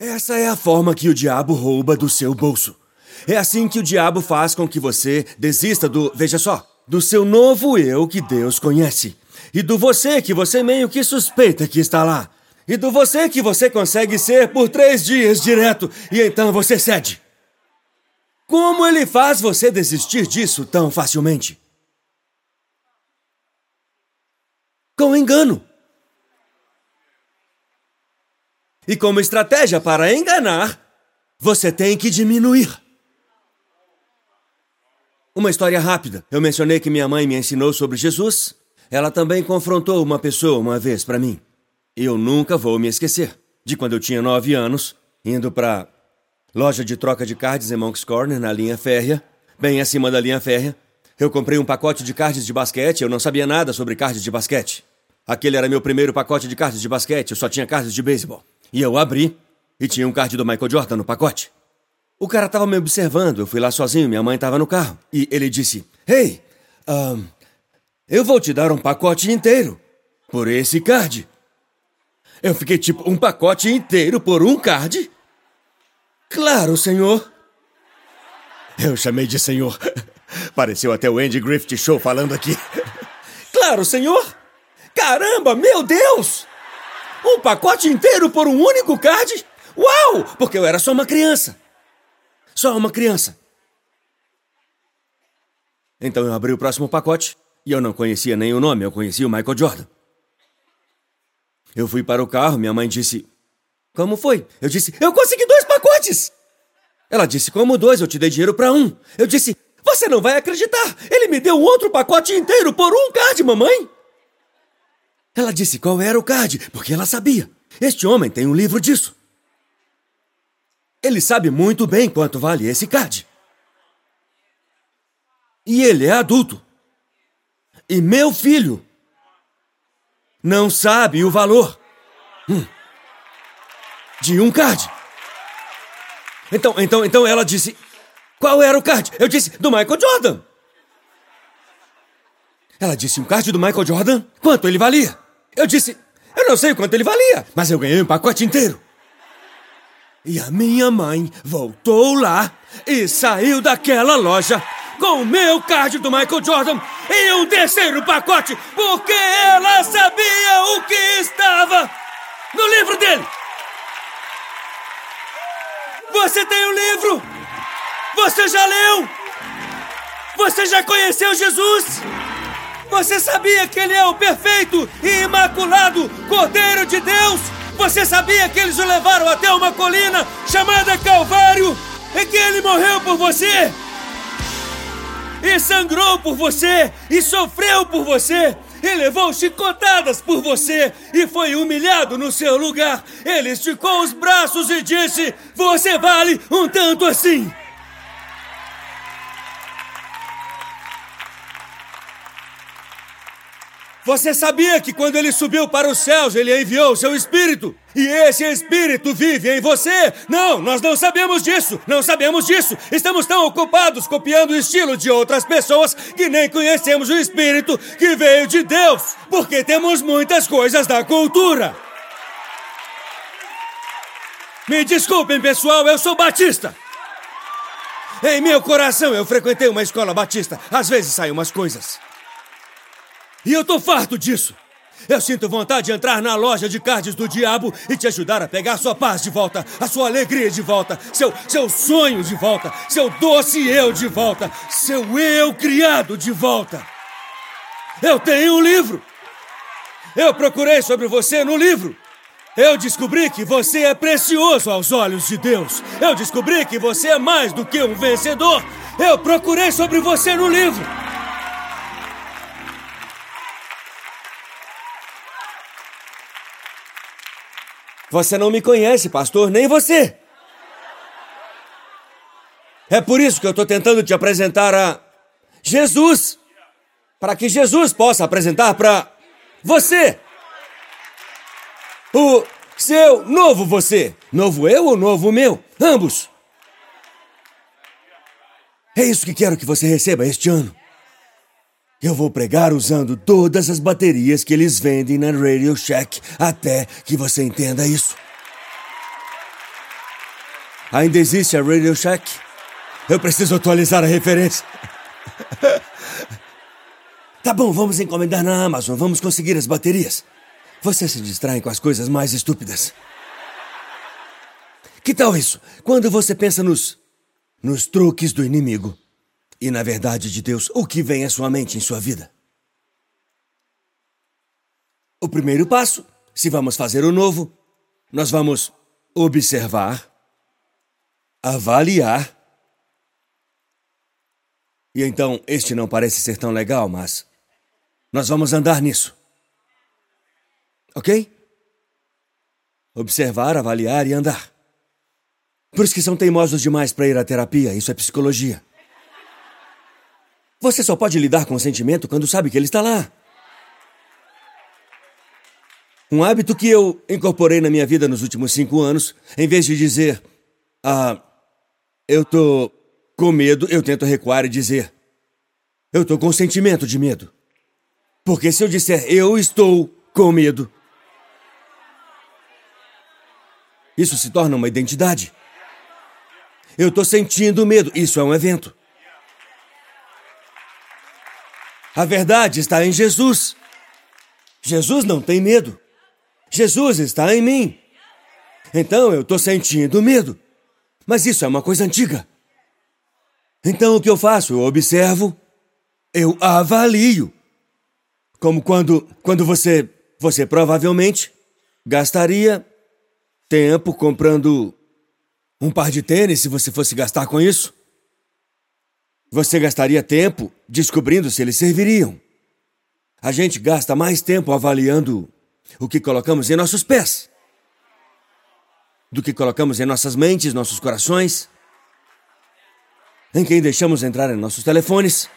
Essa é a forma que o diabo rouba do seu bolso. É assim que o diabo faz com que você desista do, veja só, do seu novo eu que Deus conhece. E do você que você meio que suspeita que está lá. E do você que você consegue ser por três dias direto e então você cede. Como ele faz você desistir disso tão facilmente? Com engano. E como estratégia para enganar, você tem que diminuir. Uma história rápida. Eu mencionei que minha mãe me ensinou sobre Jesus. Ela também confrontou uma pessoa uma vez para mim. Eu nunca vou me esquecer de quando eu tinha nove anos, indo para loja de troca de cards em Monk's Corner, na linha férrea, bem acima da linha férrea. Eu comprei um pacote de cards de basquete, eu não sabia nada sobre cards de basquete. Aquele era meu primeiro pacote de cards de basquete, eu só tinha cards de beisebol. E eu abri e tinha um card do Michael Jordan no pacote. O cara estava me observando, eu fui lá sozinho, minha mãe estava no carro. E ele disse: Hey, um, eu vou te dar um pacote inteiro por esse card. Eu fiquei tipo, um pacote inteiro por um card? Claro, senhor. Eu chamei de senhor. Pareceu até o Andy Griffith Show falando aqui. Claro, senhor. Caramba, meu Deus! Um pacote inteiro por um único card? Uau! Porque eu era só uma criança. Só uma criança. Então eu abri o próximo pacote e eu não conhecia nem o nome, eu conhecia o Michael Jordan. Eu fui para o carro, minha mãe disse: Como foi? Eu disse: Eu consegui dois pacotes! Ela disse: Como dois? Eu te dei dinheiro para um. Eu disse: Você não vai acreditar! Ele me deu outro pacote inteiro por um card, mamãe! Ela disse qual era o card, porque ela sabia. Este homem tem um livro disso. Ele sabe muito bem quanto vale esse card. E ele é adulto. E meu filho não sabe o valor hum, de um card. Então, então, então ela disse: Qual era o card? Eu disse: Do Michael Jordan. Ela disse: Um card do Michael Jordan? Quanto ele valia? Eu disse: Eu não sei quanto ele valia, mas eu ganhei um pacote inteiro. E a minha mãe voltou lá e saiu daquela loja com o meu card do Michael Jordan e um terceiro pacote, porque ela sabia o que estava no livro dele. Você tem o um livro? Você já leu? Você já conheceu Jesus? Você sabia que ele é o perfeito e imaculado Cordeiro de Deus? Você sabia que eles o levaram até uma colina chamada Calvário e que ele morreu por você? E sangrou por você, e sofreu por você, e levou chicotadas por você, e foi humilhado no seu lugar. Ele esticou os braços e disse: Você vale um tanto assim. Você sabia que quando ele subiu para os céus, ele enviou o seu espírito? E esse espírito vive em você? Não, nós não sabemos disso. Não sabemos disso. Estamos tão ocupados copiando o estilo de outras pessoas que nem conhecemos o espírito que veio de Deus, porque temos muitas coisas da cultura. Me desculpem, pessoal, eu sou batista. Em meu coração, eu frequentei uma escola batista. Às vezes saem umas coisas. E eu tô farto disso. Eu sinto vontade de entrar na loja de cards do diabo e te ajudar a pegar sua paz de volta, a sua alegria de volta, seu, seu sonho de volta, seu doce eu de volta, seu eu criado de volta. Eu tenho um livro. Eu procurei sobre você no livro. Eu descobri que você é precioso aos olhos de Deus. Eu descobri que você é mais do que um vencedor. Eu procurei sobre você no livro. Você não me conhece, pastor, nem você. É por isso que eu estou tentando te apresentar a Jesus. Para que Jesus possa apresentar para você o seu novo você. Novo eu ou novo meu? Ambos. É isso que quero que você receba este ano. Eu vou pregar usando todas as baterias que eles vendem na Radio Shack até que você entenda isso. Ainda existe a Radio Shack? Eu preciso atualizar a referência. tá bom, vamos encomendar na Amazon. Vamos conseguir as baterias. Você se distrai com as coisas mais estúpidas. Que tal isso? Quando você pensa nos. nos truques do inimigo e na verdade de Deus, o que vem à sua mente em sua vida? O primeiro passo, se vamos fazer o novo, nós vamos observar, avaliar e então, este não parece ser tão legal, mas. Nós vamos andar nisso. Ok? Observar, avaliar e andar. Por isso que são teimosos demais para ir à terapia, isso é psicologia. Você só pode lidar com o sentimento quando sabe que ele está lá. Um hábito que eu incorporei na minha vida nos últimos cinco anos, em vez de dizer, ah, eu tô com medo, eu tento recuar e dizer: Eu estou com sentimento de medo. Porque se eu disser eu estou com medo, isso se torna uma identidade. Eu estou sentindo medo, isso é um evento. A verdade está em Jesus. Jesus não tem medo. Jesus está em mim. Então eu estou sentindo medo. Mas isso é uma coisa antiga. Então o que eu faço? Eu observo, eu avalio. Como quando, quando você, você provavelmente gastaria tempo comprando um par de tênis se você fosse gastar com isso. Você gastaria tempo descobrindo se eles serviriam. A gente gasta mais tempo avaliando o que colocamos em nossos pés do que colocamos em nossas mentes, nossos corações em quem deixamos entrar em nossos telefones.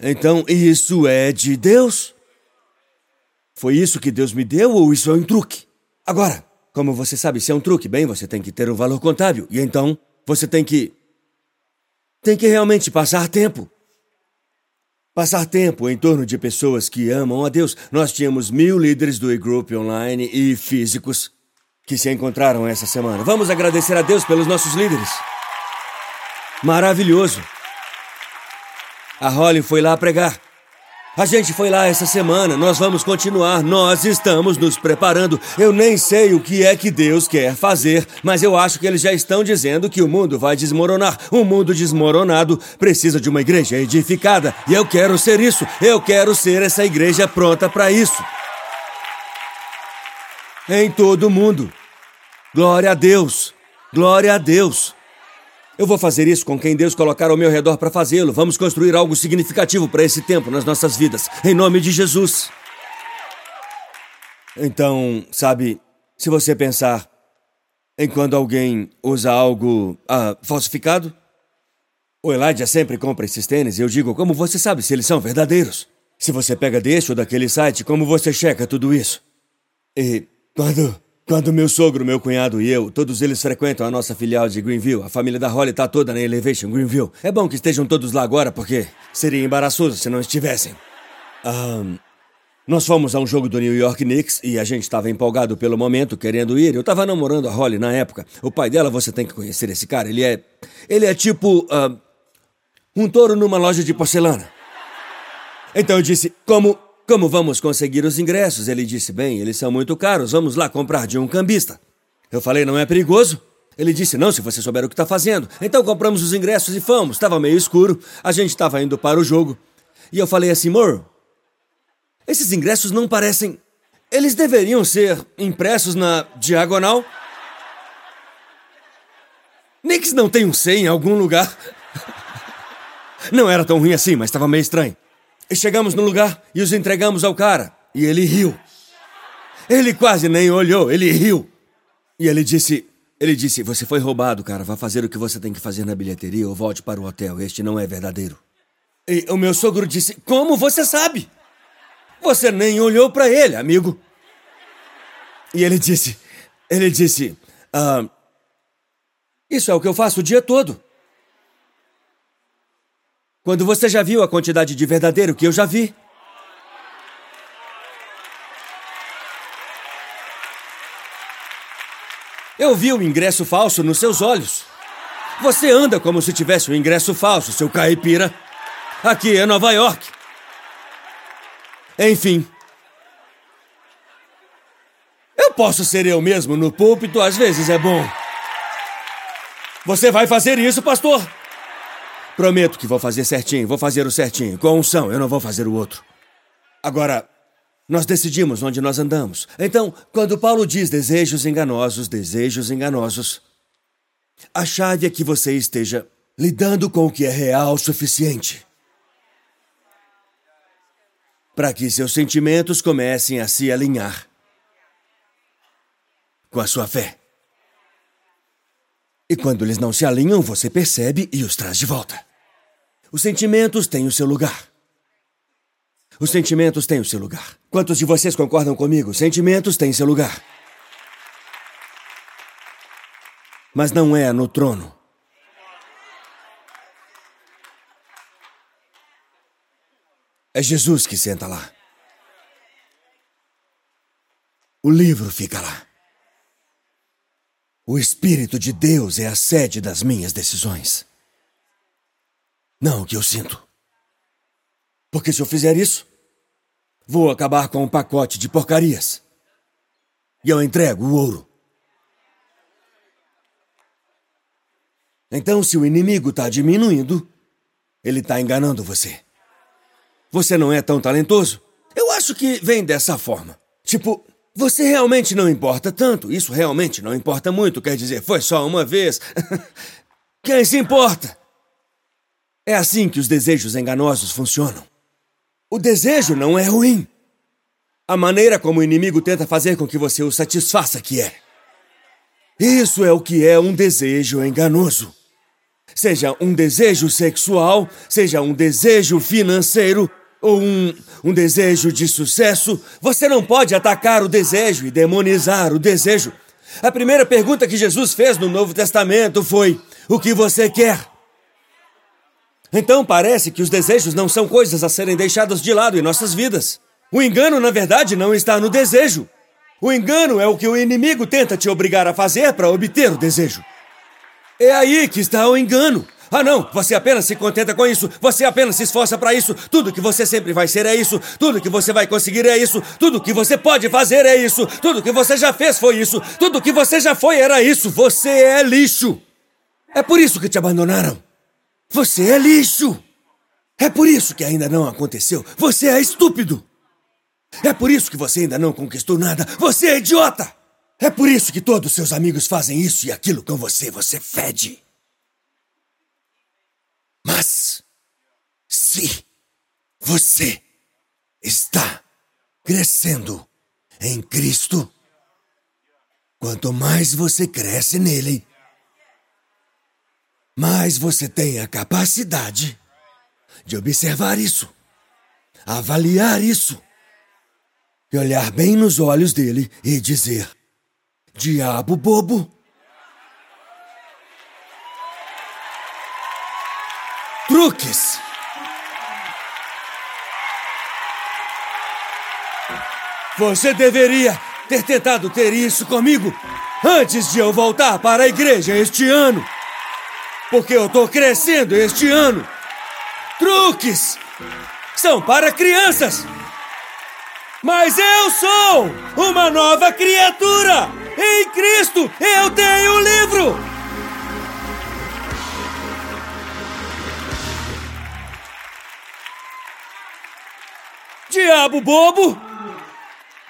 Então, isso é de Deus? Foi isso que Deus me deu ou isso é um truque? Agora, como você sabe se é um truque, bem, você tem que ter um valor contábil. E então, você tem que. Tem que realmente passar tempo. Passar tempo em torno de pessoas que amam a Deus. Nós tínhamos mil líderes do e-group online e físicos que se encontraram essa semana. Vamos agradecer a Deus pelos nossos líderes. Maravilhoso. A Holly foi lá pregar. A gente foi lá essa semana, nós vamos continuar, nós estamos nos preparando. Eu nem sei o que é que Deus quer fazer, mas eu acho que eles já estão dizendo que o mundo vai desmoronar. Um mundo desmoronado precisa de uma igreja edificada, e eu quero ser isso. Eu quero ser essa igreja pronta para isso. Em todo o mundo. Glória a Deus. Glória a Deus. Eu vou fazer isso com quem Deus colocar ao meu redor para fazê-lo. Vamos construir algo significativo para esse tempo nas nossas vidas, em nome de Jesus. Então, sabe, se você pensar em quando alguém usa algo ah, falsificado, o Elijah sempre compra esses tênis e eu digo, como você sabe se eles são verdadeiros? Se você pega deste ou daquele site, como você checa tudo isso? E quando quando meu sogro, meu cunhado e eu, todos eles frequentam a nossa filial de Greenville. A família da Holly tá toda na Elevation Greenville. É bom que estejam todos lá agora, porque seria embaraçoso se não estivessem. Um, nós fomos a um jogo do New York Knicks e a gente estava empolgado pelo momento, querendo ir. Eu estava namorando a Holly na época. O pai dela, você tem que conhecer esse cara. Ele é. Ele é tipo. Um touro numa loja de porcelana. Então eu disse: como como vamos conseguir os ingressos? Ele disse: Bem, eles são muito caros, vamos lá comprar de um cambista. Eu falei: Não é perigoso? Ele disse: Não, se você souber o que está fazendo. Então compramos os ingressos e fomos. Estava meio escuro, a gente estava indo para o jogo. E eu falei assim: Mor, esses ingressos não parecem. Eles deveriam ser impressos na diagonal? Nix não tem um C em algum lugar? Não era tão ruim assim, mas estava meio estranho. E chegamos no lugar e os entregamos ao cara. E ele riu. Ele quase nem olhou, ele riu. E ele disse: Ele disse, você foi roubado, cara. Vá fazer o que você tem que fazer na bilheteria ou volte para o hotel. Este não é verdadeiro. E o meu sogro disse: Como você sabe? Você nem olhou para ele, amigo. E ele disse: Ele disse: ah, Isso é o que eu faço o dia todo. Quando você já viu a quantidade de verdadeiro que eu já vi? Eu vi o ingresso falso nos seus olhos. Você anda como se tivesse um ingresso falso, seu caipira. Aqui é Nova York. Enfim. Eu posso ser eu mesmo no púlpito, às vezes é bom. Você vai fazer isso, pastor? Prometo que vou fazer certinho, vou fazer o certinho. Com unção, eu não vou fazer o outro. Agora, nós decidimos onde nós andamos. Então, quando Paulo diz desejos enganosos, desejos enganosos, a chave é que você esteja lidando com o que é real o suficiente para que seus sentimentos comecem a se alinhar com a sua fé. E quando eles não se alinham, você percebe e os traz de volta. Os sentimentos têm o seu lugar. Os sentimentos têm o seu lugar. Quantos de vocês concordam comigo? Sentimentos têm seu lugar. Mas não é no trono. É Jesus que senta lá. O livro fica lá. O Espírito de Deus é a sede das minhas decisões. Não o que eu sinto. Porque se eu fizer isso, vou acabar com um pacote de porcarias. E eu entrego o ouro. Então, se o inimigo está diminuindo, ele está enganando você. Você não é tão talentoso? Eu acho que vem dessa forma. Tipo, você realmente não importa tanto. Isso realmente não importa muito. Quer dizer, foi só uma vez. Quem se importa? É assim que os desejos enganosos funcionam. O desejo não é ruim. A maneira como o inimigo tenta fazer com que você o satisfaça que é. Isso é o que é um desejo enganoso. Seja um desejo sexual, seja um desejo financeiro ou um, um desejo de sucesso, você não pode atacar o desejo e demonizar o desejo. A primeira pergunta que Jesus fez no Novo Testamento foi: O que você quer? Então parece que os desejos não são coisas a serem deixadas de lado em nossas vidas. O engano, na verdade, não está no desejo. O engano é o que o inimigo tenta te obrigar a fazer para obter o desejo. É aí que está o engano. Ah, não! Você apenas se contenta com isso. Você apenas se esforça para isso. Tudo que você sempre vai ser é isso. Tudo que você vai conseguir é isso. Tudo que você pode fazer é isso. Tudo que você já fez foi isso. Tudo que você já foi era isso. Você é lixo. É por isso que te abandonaram. Você é lixo. É por isso que ainda não aconteceu. Você é estúpido. É por isso que você ainda não conquistou nada. Você é idiota. É por isso que todos seus amigos fazem isso e aquilo com você. Você fede. Mas, se você está crescendo em Cristo, quanto mais você cresce nele, mais você tem a capacidade de observar isso, avaliar isso, e olhar bem nos olhos dele e dizer: Diabo bobo. Truques. Você deveria ter tentado ter isso comigo antes de eu voltar para a igreja este ano. Porque eu tô crescendo este ano. Truques são para crianças. Mas eu sou uma nova criatura. Em Cristo eu tenho o livro! Diabo bobo!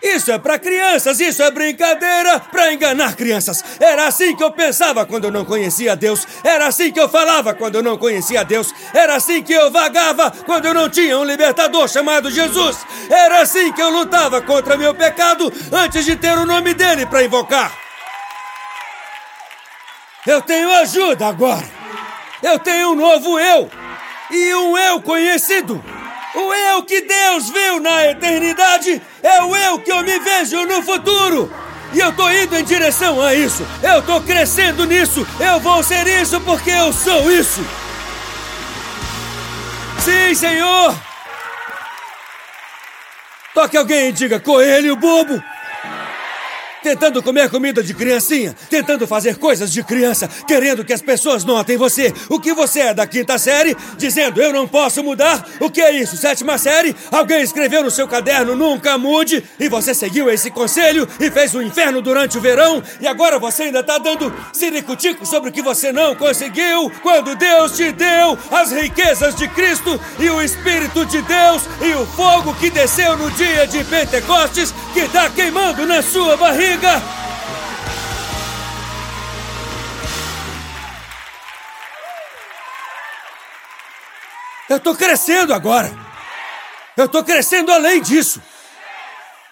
Isso é para crianças, isso é brincadeira para enganar crianças. Era assim que eu pensava quando eu não conhecia Deus. Era assim que eu falava quando eu não conhecia Deus. Era assim que eu vagava quando eu não tinha um libertador chamado Jesus. Era assim que eu lutava contra meu pecado antes de ter o nome dele para invocar. Eu tenho ajuda agora. Eu tenho um novo eu e um eu conhecido. O eu que Deus viu na eternidade é o eu que eu me vejo no futuro. E eu tô indo em direção a isso. Eu tô crescendo nisso. Eu vou ser isso porque eu sou isso. Sim, Senhor. Toque alguém e diga: Coelho bobo. Tentando comer comida de criancinha, tentando fazer coisas de criança, querendo que as pessoas notem você. O que você é da quinta série, dizendo eu não posso mudar? O que é isso, sétima série? Alguém escreveu no seu caderno nunca mude e você seguiu esse conselho e fez o um inferno durante o verão e agora você ainda tá dando ciricutico sobre o que você não conseguiu quando Deus te deu as riquezas de Cristo e o Espírito de Deus e o fogo que desceu no dia de Pentecostes que tá queimando na sua barriga Eu tô crescendo agora! Eu tô crescendo além disso!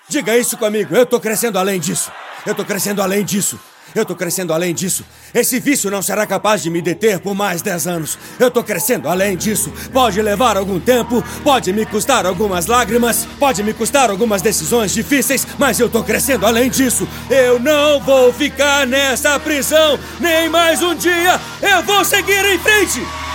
Diga isso comigo, eu tô crescendo além disso! Eu tô crescendo além disso! Eu tô crescendo além disso. Esse vício não será capaz de me deter por mais 10 anos. Eu tô crescendo além disso. Pode levar algum tempo, pode me custar algumas lágrimas, pode me custar algumas decisões difíceis, mas eu tô crescendo além disso. Eu não vou ficar nessa prisão nem mais um dia. Eu vou seguir em frente.